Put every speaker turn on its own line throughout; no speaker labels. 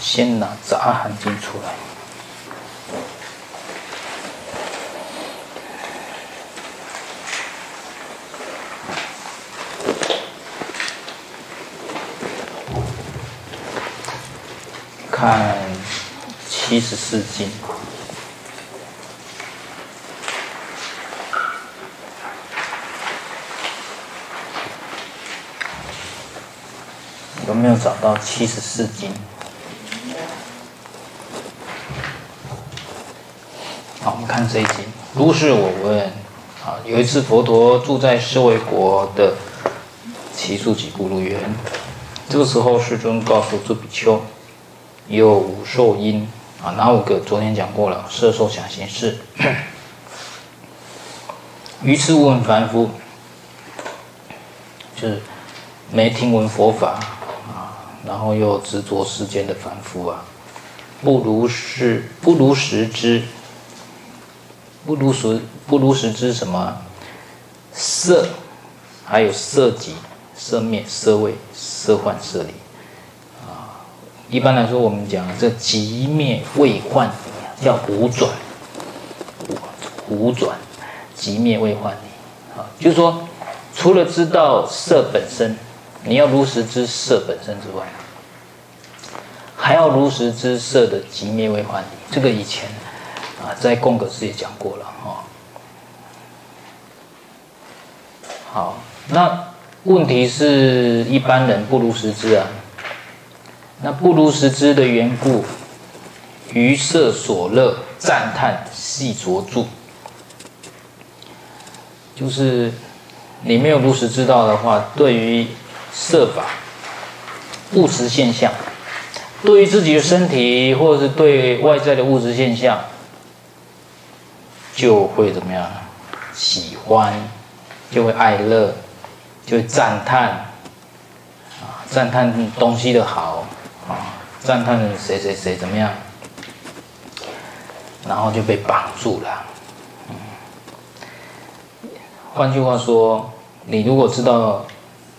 先拿《杂含经》出来，看七十四经。有没有找到七十四经？我们看这一集。如是我闻，啊，有一次佛陀住在舍卫国的只树给孤卢园，这个时候世尊告诉诸比丘，有五受因啊，哪五个？昨天讲过了，色受想行识。愚痴无闻凡夫，就是没听闻佛法啊。然后又执着世间的凡夫啊，不如是不如实之，不如实不如实知什么？色，还有色集、色灭、色味、色幻、色离啊。一般来说，我们讲这集灭未幻叫五转，五转集灭未幻离啊，就是说，除了知道色本身。你要如实知色本身之外，还要如实知色的寂灭未幻离。这个以前啊，在贡格斯也讲过了哈。好，那问题是一般人不如实知啊。那不如实知的缘故，于色所乐赞叹细着著，就是你没有如实知道的话，对于色法物质现象，对于自己的身体或者是对外在的物质现象，就会怎么样？喜欢，就会爱乐，就会赞叹啊，赞叹东西的好啊，赞叹谁谁谁怎么样，然后就被绑住了。嗯，换句话说，你如果知道。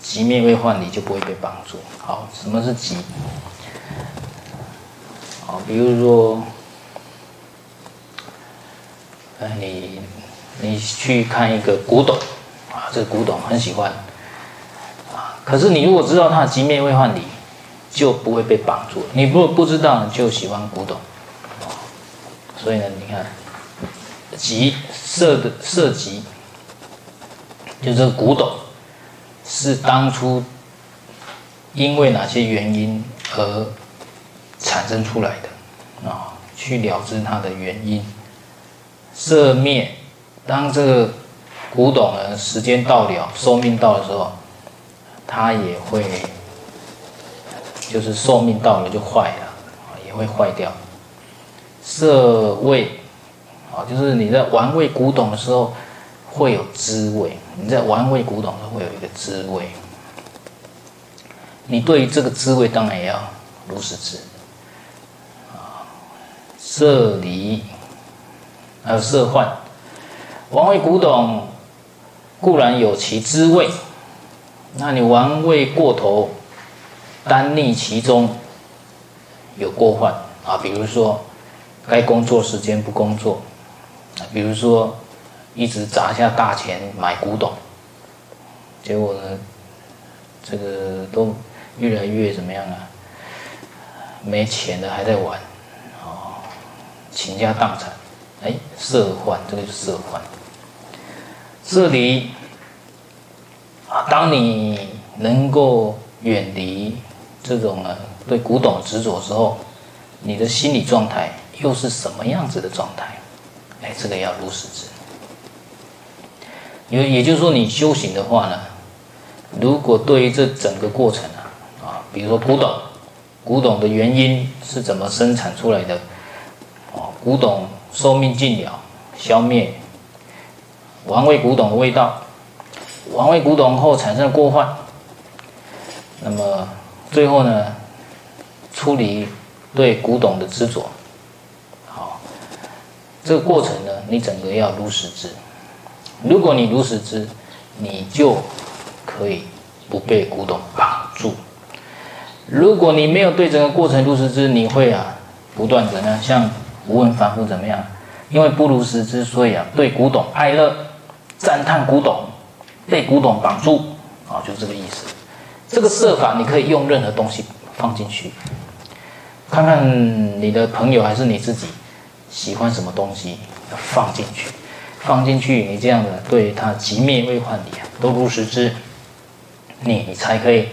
寂灭位幻你就不会被绑住。好，什么是寂？好，比如说，哎，你你去看一个古董啊，这个古董很喜欢啊。可是你如果知道它的寂灭位幻离，就不会被绑住。你如果不知道，你就喜欢古董啊。所以呢，你看，寂色的色寂，就这个古董。是当初因为哪些原因而产生出来的啊？去了知它的原因。色灭，当这个古董呢，时间到了，寿命到的时候，它也会就是寿命到了就坏了啊，也会坏掉。色味啊，就是你在玩味古董的时候。会有滋味，你在玩味古董的时候会有一个滋味，你对于这个滋味当然也要如实知啊。色离还有色幻，玩味古董固然有其滋味，那你玩味过头，耽溺其中，有过患啊。比如说，该工作时间不工作，比如说。一直砸下大钱买古董，结果呢，这个都越来越怎么样啊？没钱了还在玩，哦，倾家荡产，哎，色幻，这个就是色幻。这里啊，当你能够远离这种呢对古董执着的时候，你的心理状态又是什么样子的状态？哎，这个要如实知。也也就是说，你修行的话呢，如果对于这整个过程啊，啊，比如说古董，古董的原因是怎么生产出来的？哦，古董寿命尽了，消灭，玩味古董的味道，玩味古董后产生过患，那么最后呢，出离对古董的执着，好，这个过程呢，你整个要如实知。如果你如实知，你就可以不被古董绑住。如果你没有对整个过程如实知，你会啊不断怎样？像无问凡夫怎么样？因为不如实知，所以啊对古董爱乐，赞叹古董，被古董绑住啊，就这个意思。这个设法你可以用任何东西放进去，看看你的朋友还是你自己喜欢什么东西，放进去，放进去，你这样的对他即灭未幻理啊都如实知，你你才可以。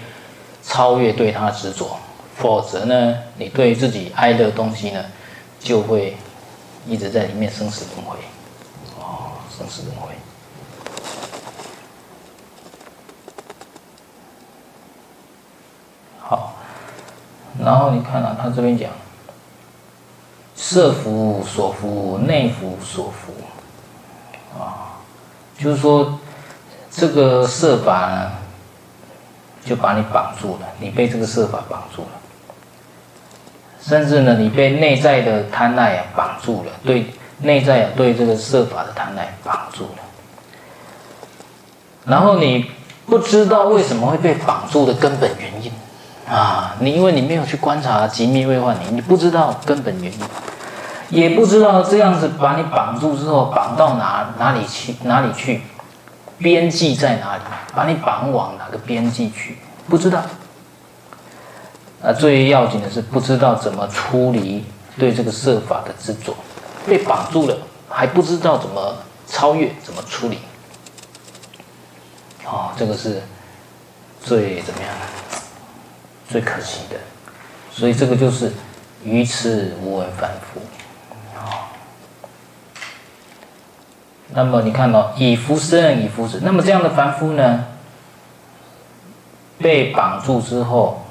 超越对他执着，否则呢，你对自己爱的东西呢，就会一直在里面生死轮回，哦，生死轮回。好，然后你看啊，他这边讲，色福所伏，内福所伏，啊，就是说这个色法呢。就把你绑住了，你被这个色法绑住了，甚至呢，你被内在的贪爱啊绑住了，对内在啊对这个色法的贪爱绑住了，然后你不知道为什么会被绑住的根本原因啊，你因为你没有去观察寂灭未幻你，你不知道根本原因，也不知道这样子把你绑住之后绑到哪哪里去哪里去。边际在哪里？把你绑往哪个边际去？不知道。那，最要紧的是不知道怎么处理对这个设法的执着，被绑住了，还不知道怎么超越，怎么处理。哦，这个是最怎么样？最可惜的。所以这个就是愚痴无闻凡夫。那么你看到以福生，以福死。那么这样的凡夫呢，被绑住之后，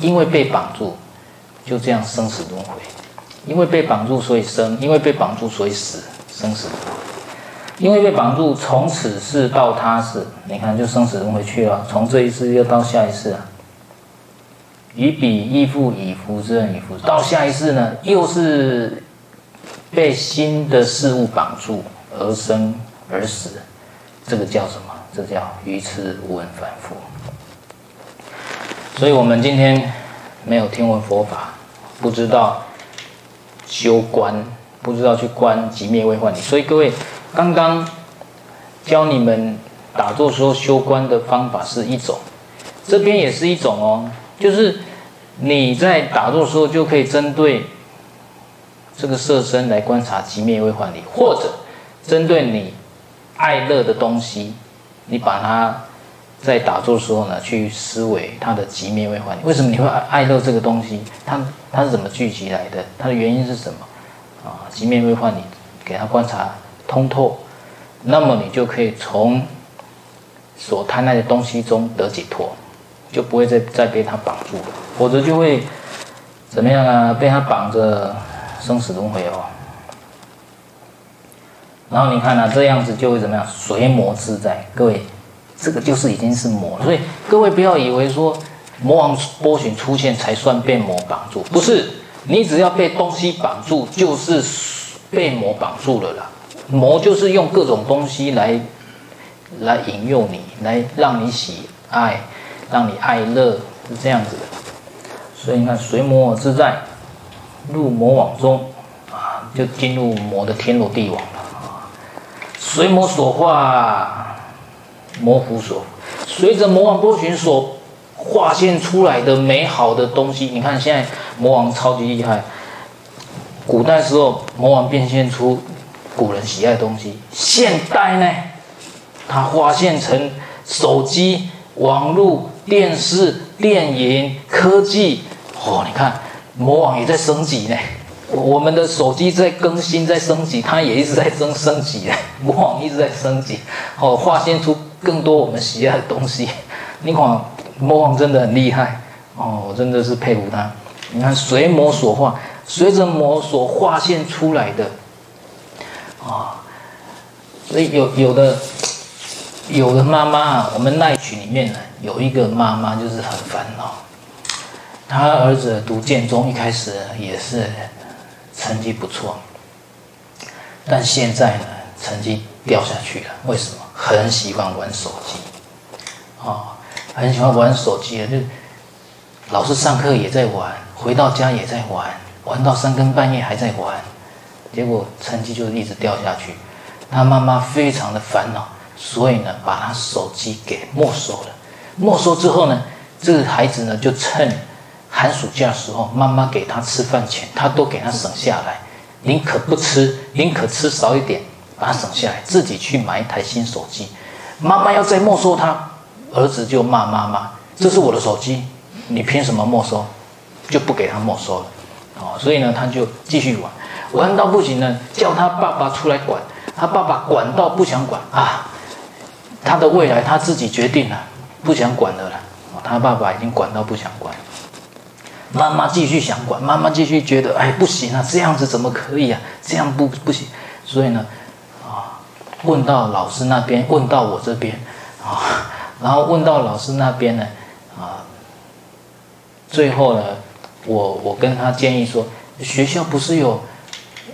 因为被绑住，就这样生死轮回。因为被绑住，所以生；因为被绑住，所以死，生死轮回。因为被绑住，从此世到他世，你看就生死轮回去了。从这一世又到下一世啊。于彼亦复以福生，以福死。到下一世呢，又是。被新的事物绑住而生而死，这个叫什么？这叫愚痴无闻反复。所以，我们今天没有听闻佛法，不知道修观，不知道去观即灭未幻理。所以，各位刚刚教你们打坐时候修观的方法是一种，这边也是一种哦，就是你在打坐时候就可以针对。这个色身来观察即灭未幻理，或者针对你爱乐的东西，你把它在打坐的时候呢，去思维它的寂灭未幻。为什么你会爱爱乐这个东西？它它是怎么聚集来的？它的原因是什么？啊，寂灭未幻你，给它观察通透，那么你就可以从所贪爱的东西中得解脱，就不会再再被它绑住了，否则就会怎么样啊？被它绑着。生死轮回哦，然后你看呢、啊，这样子就会怎么样？随魔自在。各位，这个就是已经是魔。所以各位不要以为说魔王波旬出现才算被魔绑住，不是。你只要被东西绑住，就是被魔绑住了啦。魔就是用各种东西来来引诱你，来让你喜爱，让你爱乐，是这样子的。所以你看，随魔自在。入魔网中，啊，就进入魔的天罗地网了啊！随魔所化，魔福所，随着魔王波旬所化现出来的美好的东西，你看现在魔王超级厉害。古代时候，魔王变现出古人喜爱的东西；现代呢，它化现成手机、网络、电视、电影、科技。哦，你看。魔王也在升级呢，我们的手机在更新，在升级，它也一直在升升级呢。魔王一直在升级，哦，化现出更多我们喜爱的东西。你看，魔王真的很厉害哦，我真的是佩服他。你看，随魔所化，随着魔所化现出来的，啊、哦，所以有有的有的妈妈，我们那一群里面呢，有一个妈妈就是很烦恼。他儿子读建中，一开始也是成绩不错，但现在呢，成绩掉下去了。为什么？很喜欢玩手机，啊、哦，很喜欢玩手机，就老师上课也在玩，回到家也在玩，玩到三更半夜还在玩，结果成绩就一直掉下去。他妈妈非常的烦恼，所以呢，把他手机给没收了。没收之后呢，这个孩子呢，就趁寒暑假时候，妈妈给他吃饭钱，他都给他省下来，宁可不吃，宁可吃少一点，把他省下来，自己去买一台新手机。妈妈要再没收他，儿子就骂妈妈：“这是我的手机，你凭什么没收？”就不给他没收了。哦，所以呢，他就继续玩，玩到不行呢，叫他爸爸出来管。他爸爸管到不想管啊，他的未来他自己决定了，不想管了了。他爸爸已经管到不想管，妈妈继续想管，妈妈继续觉得哎不行啊，这样子怎么可以啊？这样不不行。所以呢，问到老师那边，问到我这边啊，然后问到老师那边呢，啊，最后呢，我我跟他建议说，学校不是有。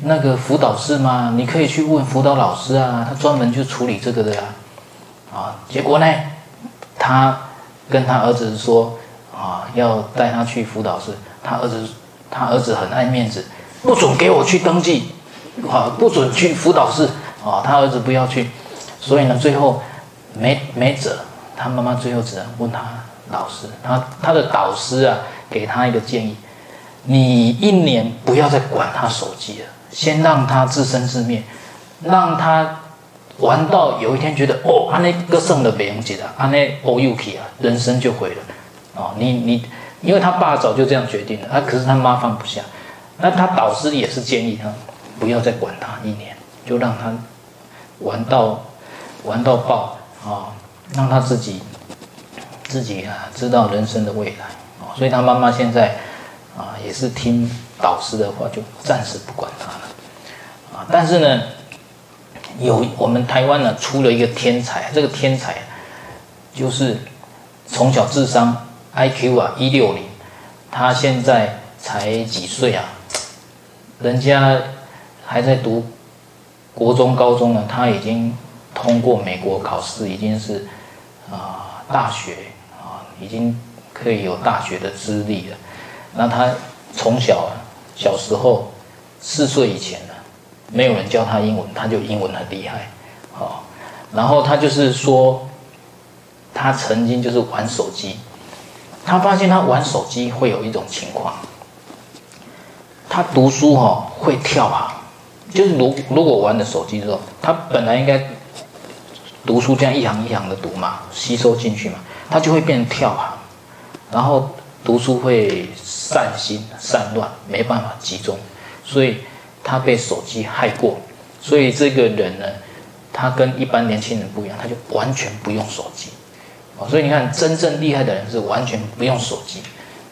那个辅导室吗？你可以去问辅导老师啊，他专门就处理这个的呀。啊，结果呢，他跟他儿子说啊，要带他去辅导室。他儿子，他儿子很爱面子，不准给我去登记，啊，不准去辅导室。啊，他儿子不要去，所以呢，最后没没辙，他妈妈最后只能问他老师，他他的导师啊，给他一个建议：你一年不要再管他手机了。先让他自生自灭，让他玩到有一天觉得哦，安那个胜了没用记了，安那哦又去啊，人生就毁了。哦，你你，因为他爸早就这样决定了，啊，可是他妈放不下，那他导师也是建议他不要再管他一年，就让他玩到玩到爆啊，让他自己自己啊知道人生的未来哦，所以他妈妈现在啊也是听导师的话，就暂时不管他了。啊但是呢，有我们台湾呢出了一个天才，这个天才就是从小智商 IQ 啊一六零，他现在才几岁啊？人家还在读国中、高中呢，他已经通过美国考试，已经是啊大学啊，已经可以有大学的资历了。那他从小，小时候四岁以前呢。没有人教他英文，他就英文很厉害，好，然后他就是说，他曾经就是玩手机，他发现他玩手机会有一种情况，他读书哈会跳行，就是如如果玩的手机之后，他本来应该读书这样一行一行的读嘛，吸收进去嘛，他就会变成跳行，然后读书会散心散乱，没办法集中，所以。他被手机害过，所以这个人呢，他跟一般年轻人不一样，他就完全不用手机，啊，所以你看，真正厉害的人是完全不用手机，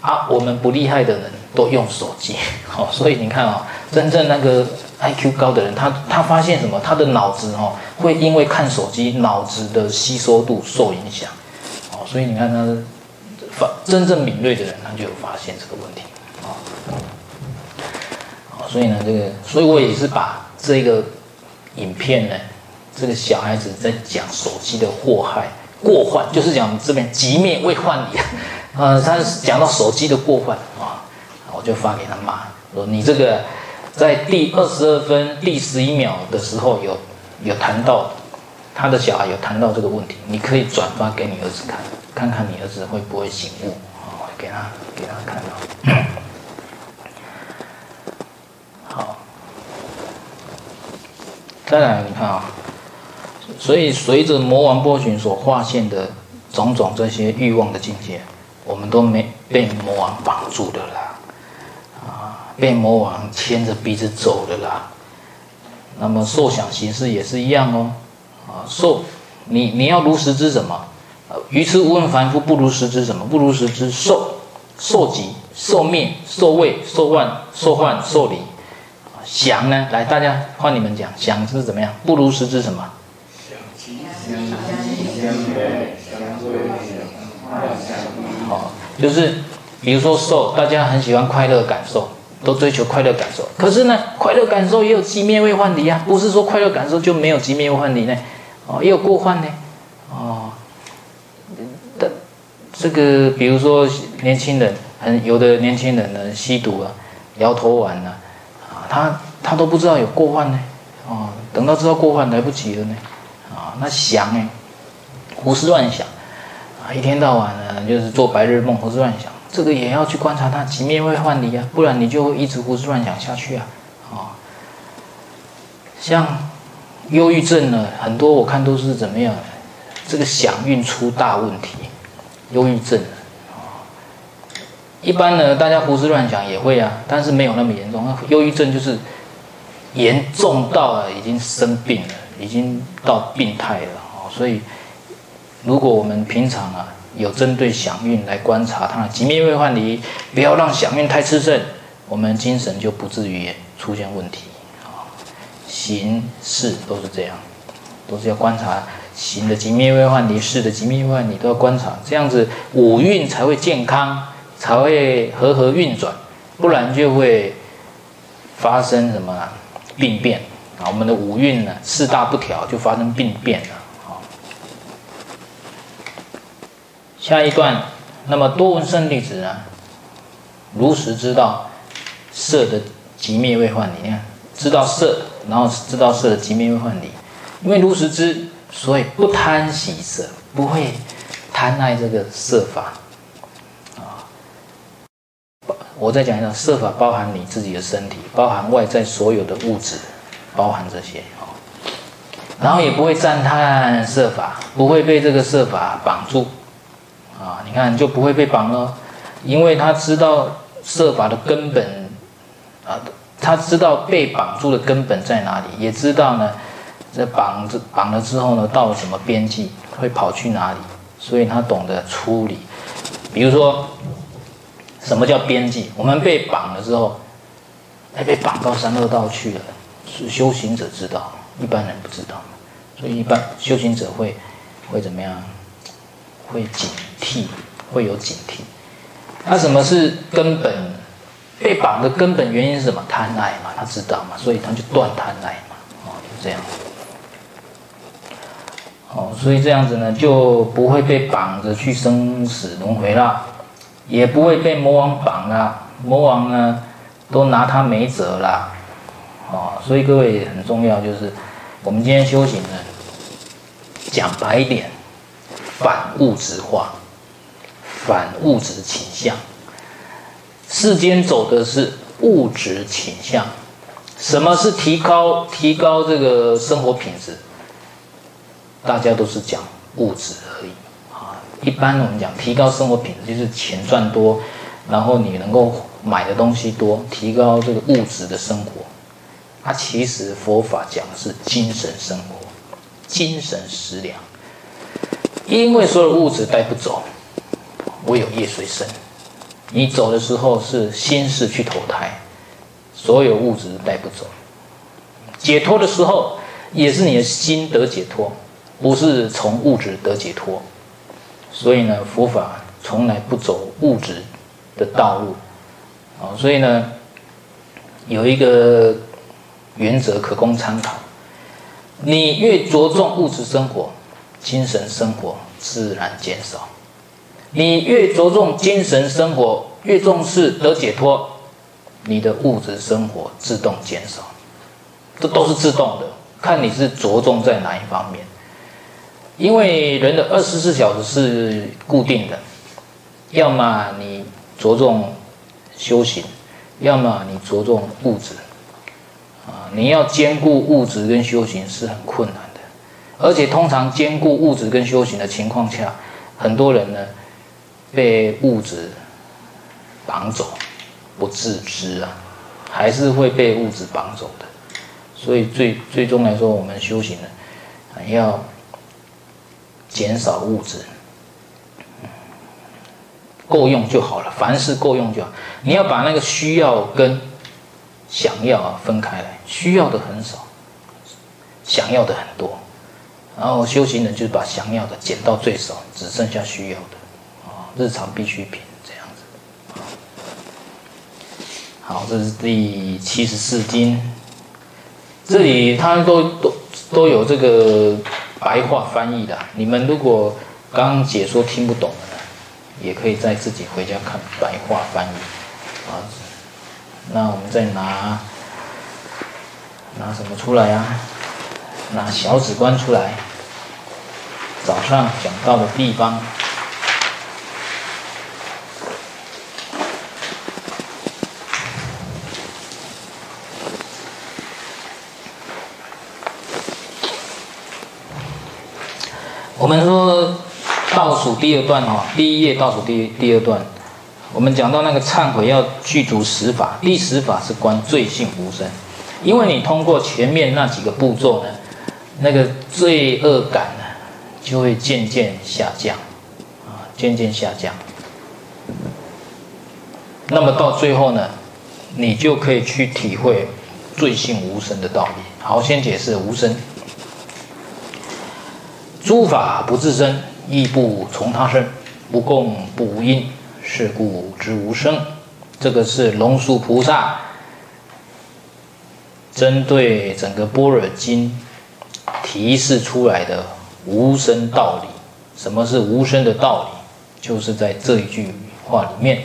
啊，我们不厉害的人都用手机，好，所以你看啊，真正那个 IQ 高的人，他他发现什么？他的脑子哦，会因为看手机，脑子的吸收度受影响，哦，所以你看他发真正敏锐的人，他就有发现这个问题，啊。所以呢，这个，所以我也是把这个影片呢，这个小孩子在讲手机的祸害、过患，就是讲这边击灭未患矣，啊，他讲到手机的过患啊，我就发给他骂，说你这个在第二十二分第十一秒的时候有有谈到他的小孩有谈到这个问题，你可以转发给你儿子看，看看你儿子会不会醒悟啊，给他给他看到。好再来，你看啊，所以随着魔王波旬所划线的种种这些欲望的境界，我们都没被魔王绑住的啦，被魔王牵着鼻子走的啦。那么受想行识也是一样哦，啊，受你你要如实知什么？愚痴无问凡夫不如实知什么？不如实知受受集、受灭、受畏、受患、受患、受离。想呢？来，大家换你们讲，想是怎么样？不如实知什么？好，就是比如说受，大家很喜欢快乐感受，都追求快乐感受。可是呢，快乐感受也有即灭未患离啊，不是说快乐感受就没有即灭未患离呢？哦，也有过患呢。哦，但这个比如说年轻人很有的年轻人呢，吸毒啊，摇头丸呢，啊，他他都不知道有过患呢，哦，等到知道过患来不及了呢，啊，那想呢，胡思乱想，啊，一天到晚呢就是做白日梦，胡思乱想，这个也要去观察他，击灭未换离啊，不然你就一直胡思乱想下去啊，啊，像忧郁症呢，很多我看都是怎么样，这个想运出大问题，忧郁症。一般呢，大家胡思乱想也会啊，但是没有那么严重。忧郁症就是严重到了已经生病了，已经到病态了哦。所以，如果我们平常啊有针对想运来观察它，的吉灭未换离，不要让想运太炽盛，我们精神就不至于出现问题啊。行事都是这样，都是要观察行的吉灭未换离，事的吉灭未换离都要观察，这样子五运才会健康。才会和合运转，不然就会发生什么病变啊？我们的五运呢，四大不调，就发生病变了。好，下一段，那么多闻圣弟子呢，如实知道色的极灭未换离，你看，知道色，然后知道色的极灭未换离，因为如实知，所以不贪喜色，不会贪爱这个色法啊。我再讲一下，色法包含你自己的身体，包含外在所有的物质，包含这些哦。然后也不会赞叹色法，不会被这个色法绑住啊。你看就不会被绑了，因为他知道设法的根本啊，他知道被绑住的根本在哪里，也知道呢，这绑着绑了之后呢，到了什么边际会跑去哪里，所以他懂得处理，比如说。什么叫边际？我们被绑了之后，哎，被绑到三恶道去了，是修行者知道，一般人不知道，所以一般修行者会会怎么样？会紧惕，会有警惕。那什么是根本？被绑的根本原因是什么？贪爱嘛，他知道嘛，所以他就断贪爱嘛，哦，就这样。哦，所以这样子呢，就不会被绑着去生死轮回了。也不会被魔王绑了，魔王呢，都拿他没辙了，哦，所以各位很重要，就是我们今天修行呢，讲白一点，反物质化，反物质倾向，世间走的是物质倾向，什么是提高提高这个生活品质？大家都是讲物质而已啊。一般我们讲提高生活品质，就是钱赚多，然后你能够买的东西多，提高这个物质的生活。它其实佛法讲的是精神生活，精神食粮。因为所有物质带不走，唯有业随身。你走的时候是心事去投胎，所有物质带不走。解脱的时候也是你的心得解脱，不是从物质得解脱。所以呢，佛法从来不走物质的道路，啊，所以呢，有一个原则可供参考：你越着重物质生活，精神生活自然减少；你越着重精神生活，越重视得解脱，你的物质生活自动减少。这都是自动的，看你是着重在哪一方面。因为人的二十四小时是固定的，要么你着重修行，要么你着重物质，啊，你要兼顾物质跟修行是很困难的，而且通常兼顾物质跟修行的情况下，很多人呢被物质绑走，不自知啊，还是会被物质绑走的，所以最最终来说，我们修行呢，要。减少物质，够用就好了。凡事够用就好。你要把那个需要跟想要啊分开来，需要的很少，想要的很多。然后修行人就是把想要的减到最少，只剩下需要的，日常必需品这样子。好，这是第七十四经，这里他都都都有这个。白话翻译的，你们如果刚解说听不懂的，也可以再自己回家看白话翻译啊。那我们再拿拿什么出来啊？拿小指关出来。早上讲到的地方。我们说倒数第二段哈，第一页倒数第第二段，我们讲到那个忏悔要具足十法，第十法是观罪性无生，因为你通过前面那几个步骤呢，那个罪恶感呢就会渐渐下降，啊，渐渐下降。那么到最后呢，你就可以去体会罪性无声的道理。好，先解释无声。诸法不自生，亦不从他生，不共不无因，是故知无生。这个是龙树菩萨针对整个般若经提示出来的无生道理。什么是无生的道理？就是在这一句话里面，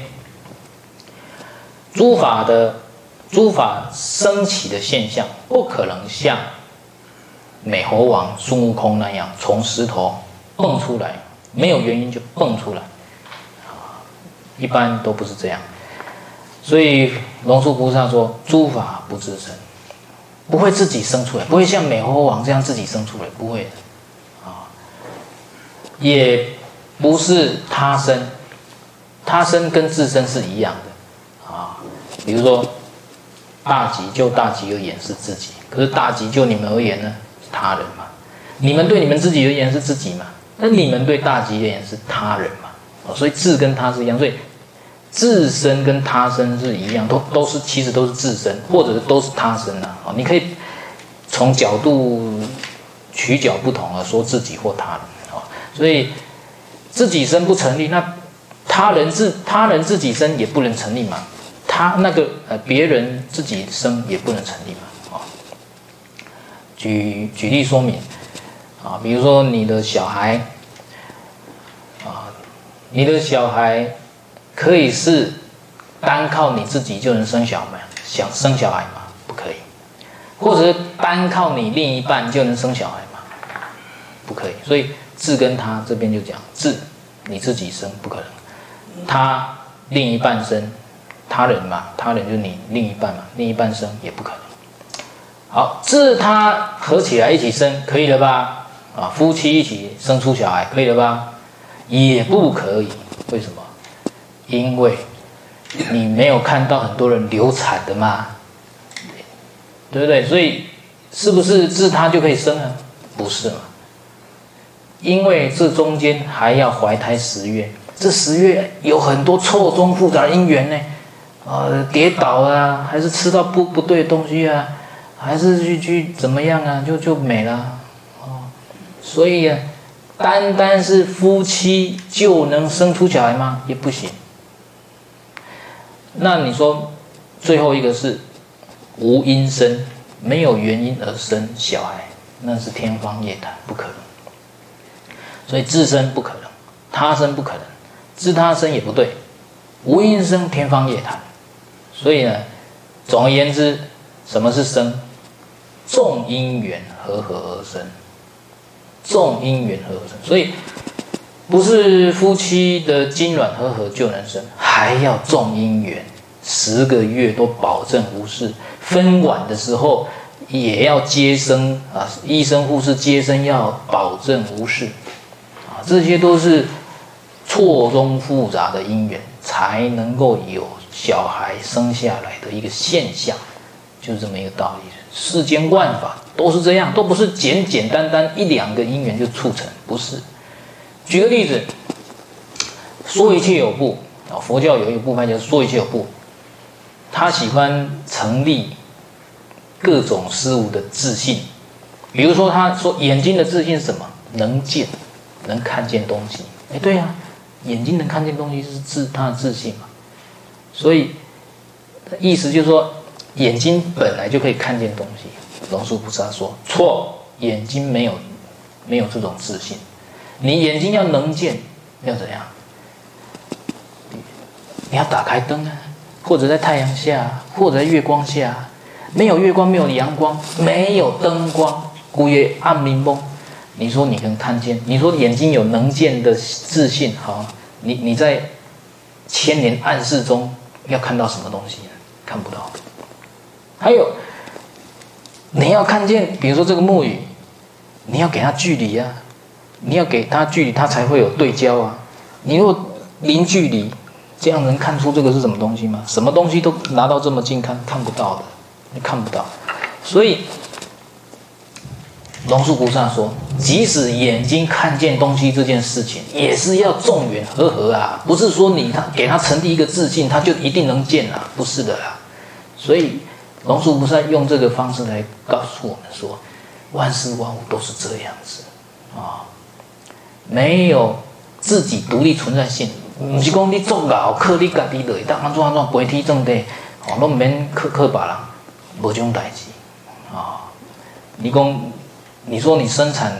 诸法的诸法升起的现象，不可能像。美猴王孙悟空那样从石头蹦出来，没有原因就蹦出来，啊，一般都不是这样。所以龙树菩萨说：“诸法不自生，不会自己生出来，不会像美猴王这样自己生出来，不会的，啊，也不是他生，他生跟自生是一样的，啊，比如说大吉就大吉而言是自己，可是大吉就你们而言呢？”他人嘛，你们对你们自己而言是自己嘛？那你们对大吉而言是他人嘛？哦，所以自跟他是一样，所以自身跟他身是一样，都都是其实都是自身，或者是都是他生啊。你可以从角度取角不同而说自己或他人啊。所以自己生不成立，那他人自他人自己生也不能成立嘛？他那个呃别人自己生也不能成立嘛？举举例说明，啊，比如说你的小孩，啊，你的小孩可以是单靠你自己就能生小孩，想生小孩吗？不可以，或者是单靠你另一半就能生小孩吗？不可以。所以字跟他这边就讲字，你自己生不可能，他另一半生，他人嘛，他人就是你另一半嘛，另一半生也不可能。好，自他合起来一起生，可以了吧？啊，夫妻一起生出小孩，可以了吧？也不可以，为什么？因为你没有看到很多人流产的吗？对不对？所以是不是自他就可以生啊？不是嘛？因为这中间还要怀胎十月，这十月有很多错综复杂的因缘呢，啊，跌倒啊，还是吃到不不对的东西啊？还是去去怎么样啊？就就没了，哦，所以啊，单单是夫妻就能生出小孩吗？也不行。那你说最后一个是无因生，没有原因而生小孩，那是天方夜谭，不可能。所以自生不可能，他生不可能，自他生也不对，无因生天方夜谭。所以呢，总而言之，什么是生？众因缘和合而生，众因缘和合生，所以不是夫妻的精卵和合就能生，还要众因缘，十个月都保证无事，分娩的时候也要接生啊，医生护士接生要保证无事，啊，这些都是错综复杂的因缘，才能够有小孩生下来的一个现象，就是这么一个道理。世间万法都是这样，都不是简简单单一两个因缘就促成，不是。举个例子，说一切有部啊，佛教有一个部派叫说一切有部，他喜欢成立各种事物的自信，比如说他说眼睛的自信是什么？能见，能看见东西。哎，对呀，眼睛能看见东西是自他的自信嘛，所以意思就是说。眼睛本来就可以看见东西，龙树菩萨说错，眼睛没有没有这种自信。你眼睛要能见，要怎样？你要打开灯啊，或者在太阳下，或者在月光下，没有月光，没有阳光，没有灯光，孤夜暗明蒙。你说你能看见？你说眼睛有能见的自信，好，你你在千年暗室中要看到什么东西？看不到。还有，你要看见，比如说这个木鱼，你要给它距离、啊，你要给它距离，它才会有对焦啊。你如果零距离，这样能看出这个是什么东西吗？什么东西都拿到这么近看，看不到的，你看不到。所以。龙树菩萨说：“即使眼睛看见东西这件事情，也是要众缘和合啊，不是说你他给他传递一个自信，他就一定能见啊，不是的啦。所以龙树菩萨用这个方式来告诉我们说，万事万物都是这样子啊，没有自己独立存在性。不是讲你做老克你家己的，当安怎安怎飞天正地，哦，都免靠靠别人，无这种代志啊。你讲。”你说你生产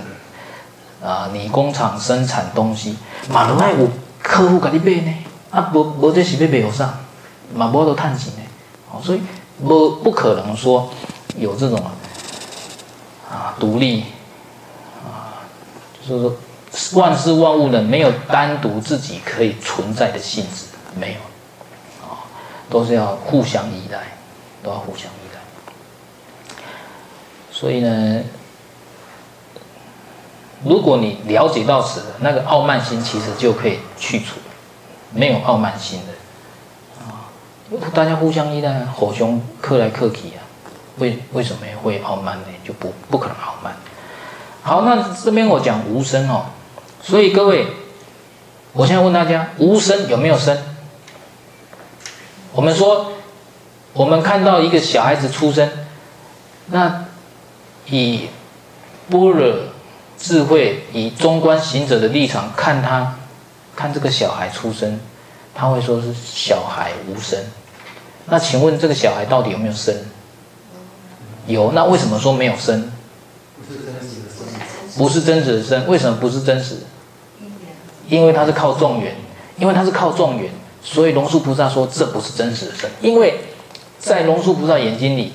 啊，你工厂生产东西，嘛都爱有客户给你买呢，啊，无无这是要卖有啥，嘛无都趁钱呢，哦，所以不不可能说有这种啊独立啊，就是说万事万物呢没有单独自己可以存在的性质，没有，啊，都是要互相依赖，都要互相依赖，所以呢。如果你了解到此，那个傲慢心其实就可以去除，没有傲慢心的大家互相依赖，火熊克来克去啊，为为什么会傲慢呢？就不不可能傲慢。好，那这边我讲无声哦，所以各位，我现在问大家，无声有没有生？我们说，我们看到一个小孩子出生，那以般若。智慧以中观行者的立场看他，看这个小孩出生，他会说是小孩无声。那请问这个小孩到底有没有生？有。那为什么说没有生？不是真实的生。为什么不是真实？因为他是靠众缘，因为他是靠众缘，所以龙树菩萨说这不是真实的生。因为在龙树菩萨眼睛里，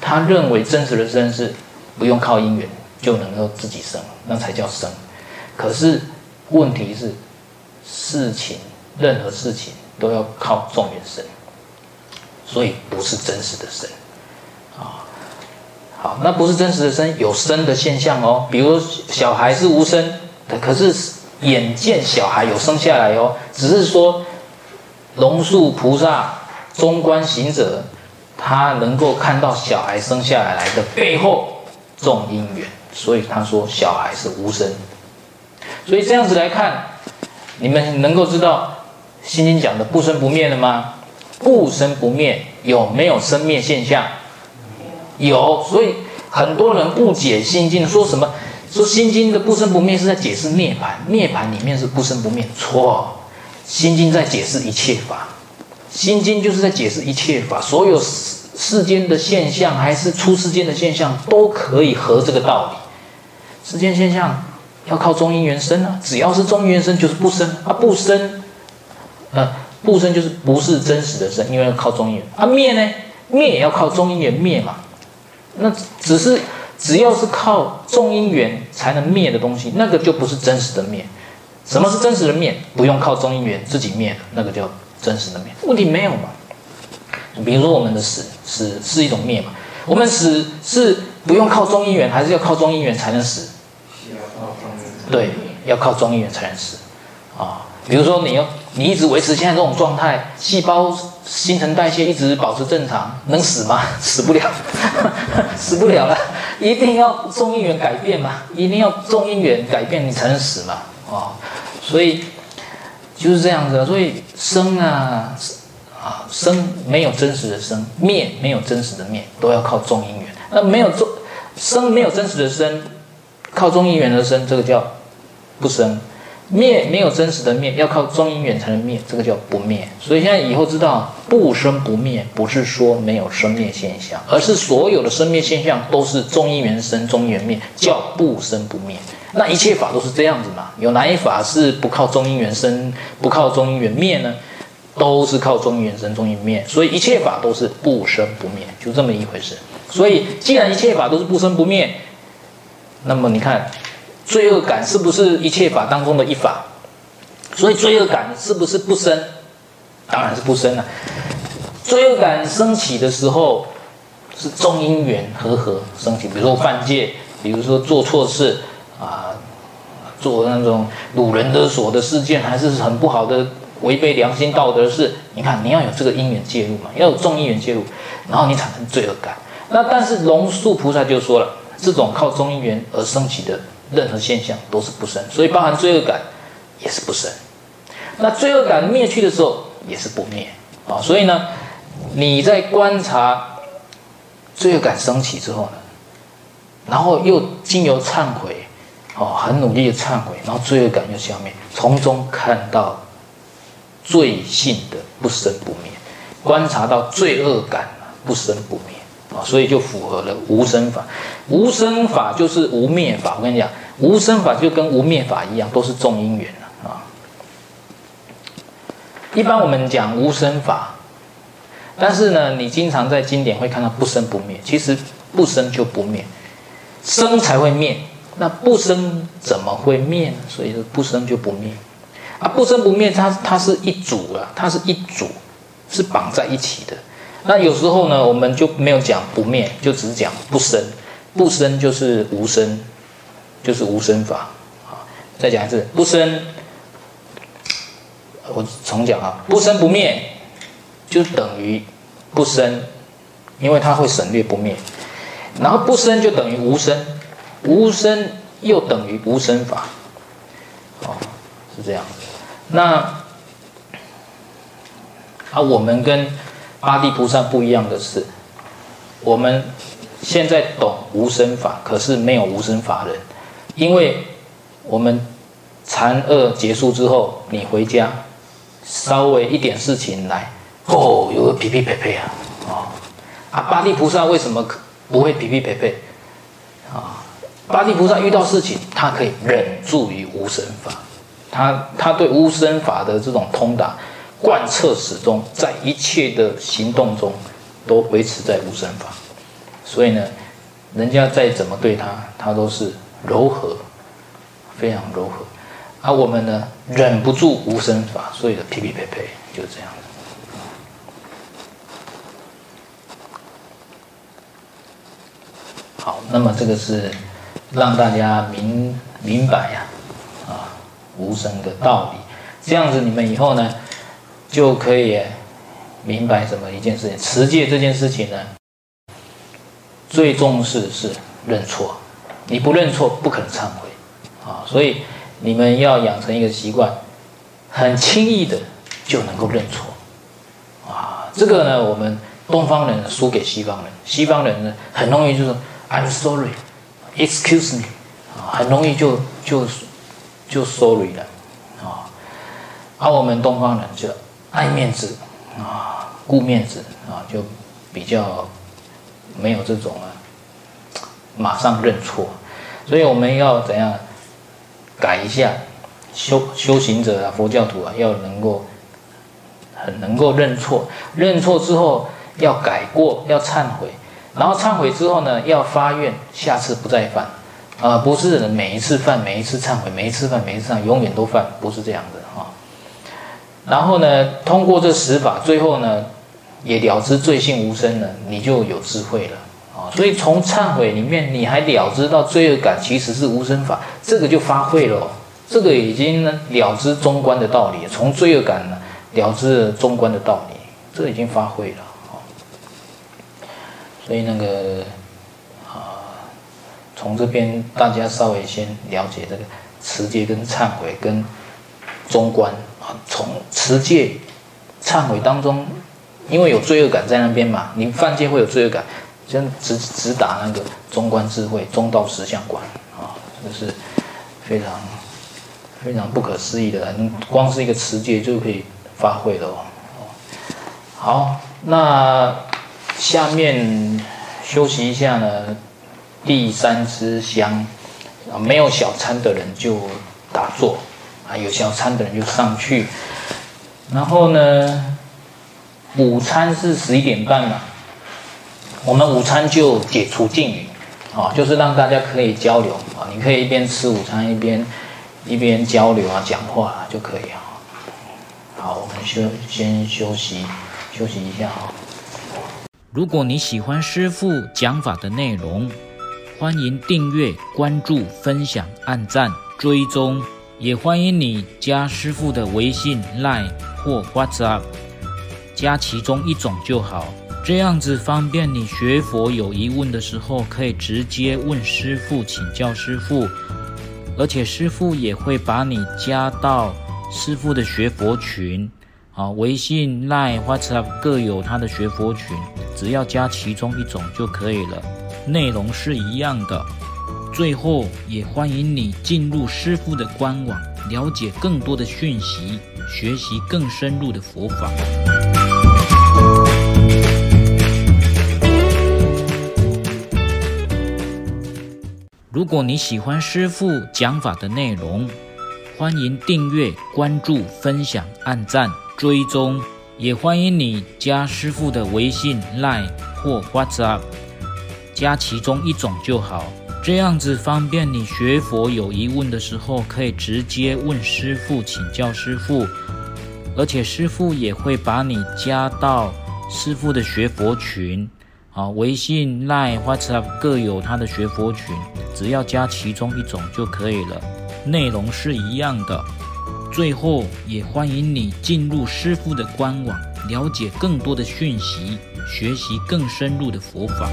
他认为真实的生是不用靠因缘。就能够自己生，那才叫生。可是问题是，事情任何事情都要靠众缘生，所以不是真实的生啊。好，那不是真实的生，有生的现象哦。比如小孩是无生的，可是眼见小孩有生下来哦，只是说龙树菩萨中观行者，他能够看到小孩生下来来的背后众因缘。所以他说小孩是无生，所以这样子来看，你们能够知道《心经》讲的不生不灭了吗？不生不灭有没有生灭现象？有，所以很多人误解《心经》，说什么说《心经》的不生不灭是在解释涅槃，涅槃里面是不生不灭，错，《心经》在解释一切法，《心经》就是在解释一切法，所有世世间的现象还是出世间的现象都可以合这个道理。世间现象要靠中因缘生啊，只要是中因缘生就是不生啊，不生，呃，不生就是不是真实的生，因为要靠中因缘啊。灭呢，灭也要靠中因缘灭嘛。那只是只要是靠中因缘才能灭的东西，那个就不是真实的灭。什么是真实的灭？不用靠中因缘自己灭的，那个叫真实的灭。问题没有嘛？比如说我们的死，死是一种灭嘛？我们死是不用靠中因缘，还是要靠中因缘才能死？对，要靠中因缘才能死，啊，比如说你要你一直维持现在这种状态，细胞新陈代谢一直保持正常，能死吗？死不了，死不了了，一定要中因缘改变嘛，一定要中因缘改变你才能死嘛，啊，所以就是这样子，所以生啊啊生没有真实的生，灭没有真实的灭，都要靠中因缘，那没有中生没有真实的生，靠中因缘而生，这个叫。不生。灭没有真实的灭，要靠中因缘才能灭，这个叫不灭。所以现在以后知道不生不灭，不是说没有生灭现象，而是所有的生灭现象都是中因缘生，中因缘灭，叫不生不灭。那一切法都是这样子嘛？有哪一法是不靠中因缘生，不靠中因缘灭呢？都是靠中阴生，中阴灭，所以一切法都是不生不灭，就这么一回事。所以既然一切法都是不生不灭，那么你看，罪恶感是不是一切法当中的一法？所以罪恶感是不是不生？当然是不生了。罪恶感升起的时候，是众因缘和合升起。比如说犯戒，比如说做错事啊，做那种掳人勒索的事件，还是很不好的。违背良心道德的事，你看你要有这个因缘介入嘛，要有众因缘介入，然后你产生罪恶感。那但是龙树菩萨就说了，这种靠众因缘而升起的任何现象都是不生，所以包含罪恶感也是不生。那罪恶感灭去的时候也是不灭啊。所以呢，你在观察罪恶感升起之后呢，然后又经由忏悔，哦，很努力的忏悔，然后罪恶感又消灭，从中看到。罪性的不生不灭，观察到罪恶感不生不灭啊，所以就符合了无生法。无生法就是无灭法。我跟你讲，无生法就跟无灭法一样，都是众因缘啊。一般我们讲无生法，但是呢，你经常在经典会看到不生不灭。其实不生就不灭，生才会灭。那不生怎么会灭呢？所以说不生就不灭。啊，不生不灭，它它是一组啊，它是一组，是绑在一起的。那有时候呢，我们就没有讲不灭，就只讲不生。不生就是无生，就是无生法。啊，再讲一次，不生，我重讲啊，不生不灭，就等于不生，因为它会省略不灭。然后不生就等于无生，无生又等于无生法。哦，是这样。那啊，我们跟八地菩萨不一样的是，我们现在懂无生法，可是没有无生法人，因为我们禅二结束之后，你回家稍微一点事情来，哦，有个皮皮佩佩啊，啊、啊，八地菩萨为什么可不会皮皮佩佩？啊，八地菩萨遇到事情，他可以忍住于无生法。他他对无生法的这种通达贯彻始终，在一切的行动中都维持在无生法，所以呢，人家再怎么对他，他都是柔和，非常柔和。而我们呢，忍不住无生法，所以的噼噼啪啪就这样。好，那么这个是让大家明明白呀。啊无声的道理，这样子你们以后呢，就可以明白什么一件事情。持戒这件事情呢，最重视是认错，你不认错不可能忏悔啊。所以你们要养成一个习惯，很轻易的就能够认错啊。这个呢，我们东方人输给西方人，西方人呢很容易就是 I'm sorry，excuse me 啊，很容易就就。就 sorry 了，啊，而我们东方人就爱面子啊，顾面子啊，就比较没有这种啊，马上认错，所以我们要怎样改一下？修修行者啊，佛教徒啊，要能够很能够认错，认错之后要改过，要忏悔，然后忏悔之后呢，要发愿，下次不再犯。啊、不是每一次犯，每一次忏悔，每一次犯，每一次忏，永远都犯，不是这样的、然后呢，通过这十法，最后呢，也了知罪性无生了，你就有智慧了啊、所以从忏悔里面，你还了知到罪恶感其实是无生法，这个就发挥了，这个已经了知中观的道理，从罪恶感呢了知中观的道理，这、已经发挥了啊、所以那个啊。从这边大家稍微先了解这个持戒跟忏悔跟中观，从持戒、忏悔当中，因为有罪恶感在那边嘛，你犯戒会有罪恶感，先直直达那个中观智慧、中道实相观啊，这是非常非常不可思议的，光是一个持戒就可以发挥了哦。好，那下面休息一下呢。第三支香，没有小参的人就打坐啊，有小参的人就上去，然后呢。午餐是十一点半嘛，我们午餐就解除禁语，啊，就是让大家可以交流啊，你可以一边吃午餐一边一边交流啊，讲话啊就可以啊。好，我们休先休息休息一下啊。
如果你喜欢师父讲法的内容，欢迎订阅、关注、分享、按赞、追踪，也欢迎你加师傅的微信、Line 或 WhatsApp。加其中一种就好，这样子方便你学佛有疑问的时候，可以直接问师傅请教师傅，而且师傅也会把你加到师傅的学佛群，啊，微信、Line、WhatsApp 各有他的学佛群，只要加其中一种就可以了，内容是一样的。最后也欢迎你进入师傅的官网，了解更多的讯息，学习更深入的佛法。如果你喜欢师傅讲法的内容，欢迎订阅、关注、分享、按赞、追踪，也欢迎你加师傅的微信、Line 或 WhatsApp，加其中一种就好，这样子方便你学佛有疑问的时候，可以直接问师傅请教师傅，而且师傅也会把你加到师傅的学佛群。啊，微信、Line、WhatsApp 各有他的学佛群，只要加其中一种就可以了，内容是一样的。最后也欢迎你进入师傅的官网，了解更多的讯息，学习更深入的佛法。